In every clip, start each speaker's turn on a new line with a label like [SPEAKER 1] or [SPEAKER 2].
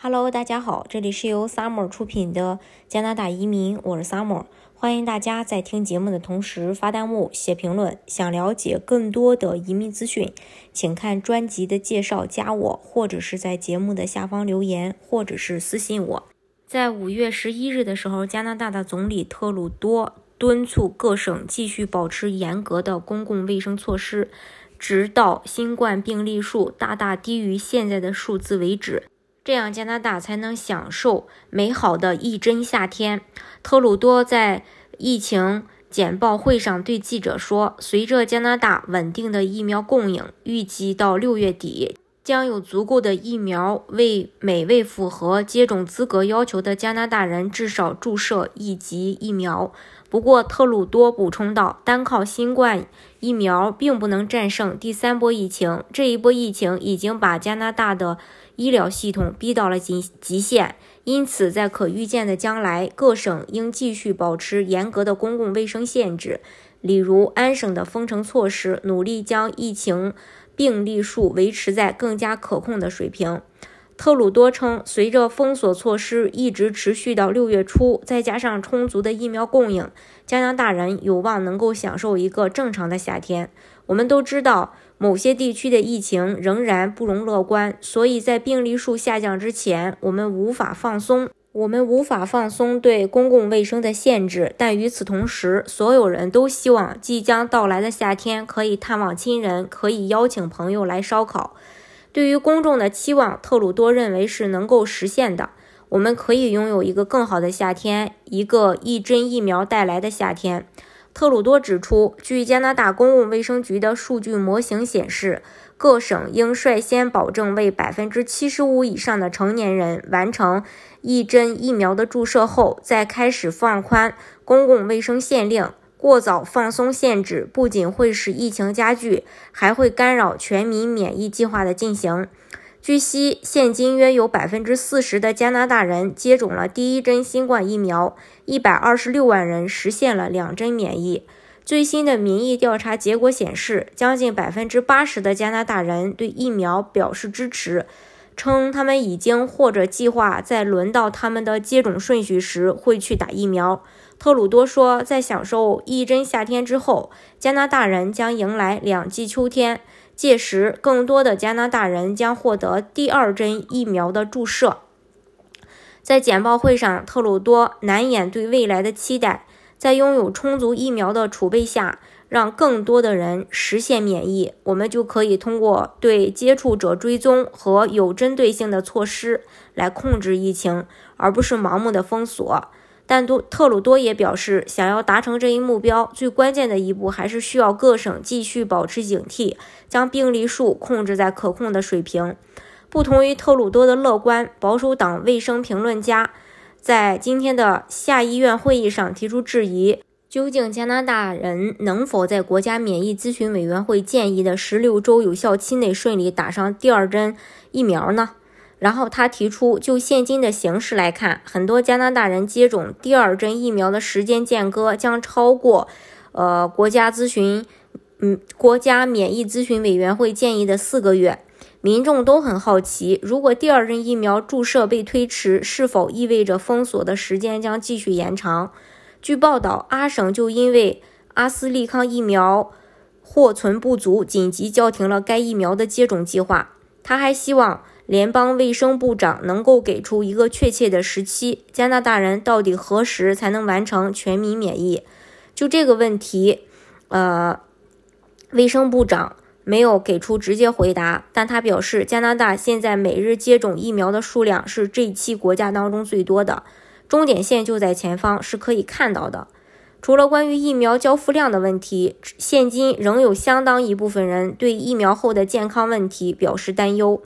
[SPEAKER 1] Hello，大家好，这里是由 Summer 出品的加拿大移民，我是 Summer，欢迎大家在听节目的同时发弹幕、写评论。想了解更多的移民资讯，请看专辑的介绍，加我，或者是在节目的下方留言，或者是私信我。在五月十一日的时候，加拿大的总理特鲁多敦促各省继续保持严格的公共卫生措施，直到新冠病例数大大低于现在的数字为止。这样，加拿大才能享受美好的一针夏天。特鲁多在疫情简报会上对记者说：“随着加拿大稳定的疫苗供应，预计到六月底将有足够的疫苗为每位符合接种资格要求的加拿大人至少注射一剂疫苗。”不过，特鲁多补充道：“单靠新冠疫苗并不能战胜第三波疫情。这一波疫情已经把加拿大的。”医疗系统逼到了极极限，因此在可预见的将来，各省应继续保持严格的公共卫生限制，例如安省的封城措施，努力将疫情病例数维持在更加可控的水平。特鲁多称，随着封锁措施一直持续到六月初，再加上充足的疫苗供应，加拿大人有望能够享受一个正常的夏天。我们都知道。某些地区的疫情仍然不容乐观，所以在病例数下降之前，我们无法放松，我们无法放松对公共卫生的限制。但与此同时，所有人都希望即将到来的夏天可以探望亲人，可以邀请朋友来烧烤。对于公众的期望，特鲁多认为是能够实现的。我们可以拥有一个更好的夏天，一个一针疫苗带来的夏天。特鲁多指出，据加拿大公共卫生局的数据模型显示，各省应率先保证为百分之七十五以上的成年人完成一针疫苗的注射后，再开始放宽公共卫生限令。过早放松限制不仅会使疫情加剧，还会干扰全民免疫计划的进行。据悉，现今约有百分之四十的加拿大人接种了第一针新冠疫苗，一百二十六万人实现了两针免疫。最新的民意调查结果显示，将近百分之八十的加拿大人对疫苗表示支持，称他们已经或者计划在轮到他们的接种顺序时会去打疫苗。特鲁多说，在享受一针夏天之后，加拿大人将迎来两季秋天。届时，更多的加拿大人将获得第二针疫苗的注射。在简报会上，特鲁多难掩对未来的期待，在拥有充足疫苗的储备下，让更多的人实现免疫，我们就可以通过对接触者追踪和有针对性的措施来控制疫情，而不是盲目的封锁。但多特鲁多也表示，想要达成这一目标，最关键的一步还是需要各省继续保持警惕，将病例数控制在可控的水平。不同于特鲁多的乐观，保守党卫生评论家在今天的下议院会议上提出质疑：究竟加拿大人能否在国家免疫咨询委员会建议的十六周有效期内顺利打上第二针疫苗呢？然后他提出，就现今的形势来看，很多加拿大人接种第二针疫苗的时间间隔将超过，呃，国家咨询，嗯，国家免疫咨询委员会建议的四个月。民众都很好奇，如果第二针疫苗注射被推迟，是否意味着封锁的时间将继续延长？据报道，阿省就因为阿斯利康疫苗货存不足，紧急叫停了该疫苗的接种计划。他还希望。联邦卫生部长能够给出一个确切的时期，加拿大人到底何时才能完成全民免疫？就这个问题，呃，卫生部长没有给出直接回答，但他表示，加拿大现在每日接种疫苗的数量是这七国家当中最多的，终点线就在前方，是可以看到的。除了关于疫苗交付量的问题，现今仍有相当一部分人对疫苗后的健康问题表示担忧。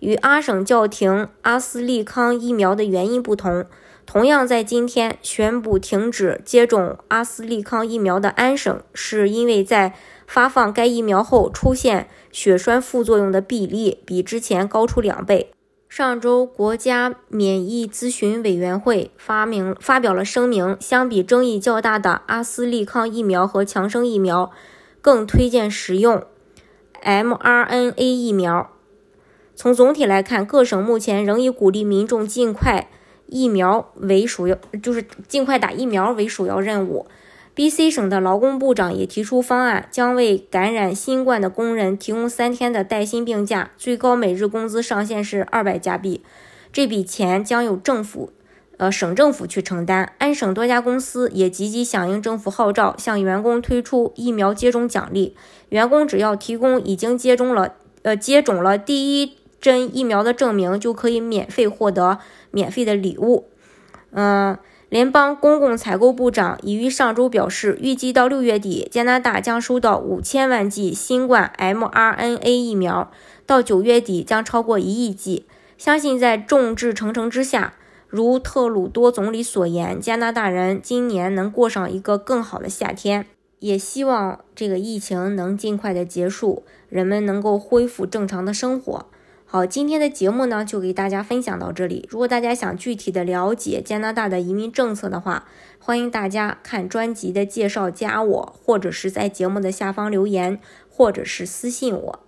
[SPEAKER 1] 与阿省叫停阿斯利康疫苗的原因不同，同样在今天宣布停止接种阿斯利康疫苗的安省，是因为在发放该疫苗后出现血栓副作用的比例比之前高出两倍。上周，国家免疫咨询委员会发明发表了声明，相比争议较大的阿斯利康疫苗和强生疫苗，更推荐使用 mRNA 疫苗。从总体来看，各省目前仍以鼓励民众尽快疫苗为首要，就是尽快打疫苗为首要任务。B.C 省的劳工部长也提出方案，将为感染新冠的工人提供三天的带薪病假，最高每日工资上限是二百加币。这笔钱将由政府，呃，省政府去承担。安省多家公司也积极响应政府号召，向员工推出疫苗接种奖励。员工只要提供已经接种了，呃，接种了第一针疫苗的证明，就可以免费获得免费的礼物。嗯。联邦公共采购部长已于上周表示，预计到六月底，加拿大将收到五千万剂新冠 mRNA 疫苗，到九月底将超过一亿剂。相信在众志成城之下，如特鲁多总理所言，加拿大人今年能过上一个更好的夏天。也希望这个疫情能尽快的结束，人们能够恢复正常的生活。好，今天的节目呢，就给大家分享到这里。如果大家想具体的了解加拿大的移民政策的话，欢迎大家看专辑的介绍，加我，或者是在节目的下方留言，或者是私信我。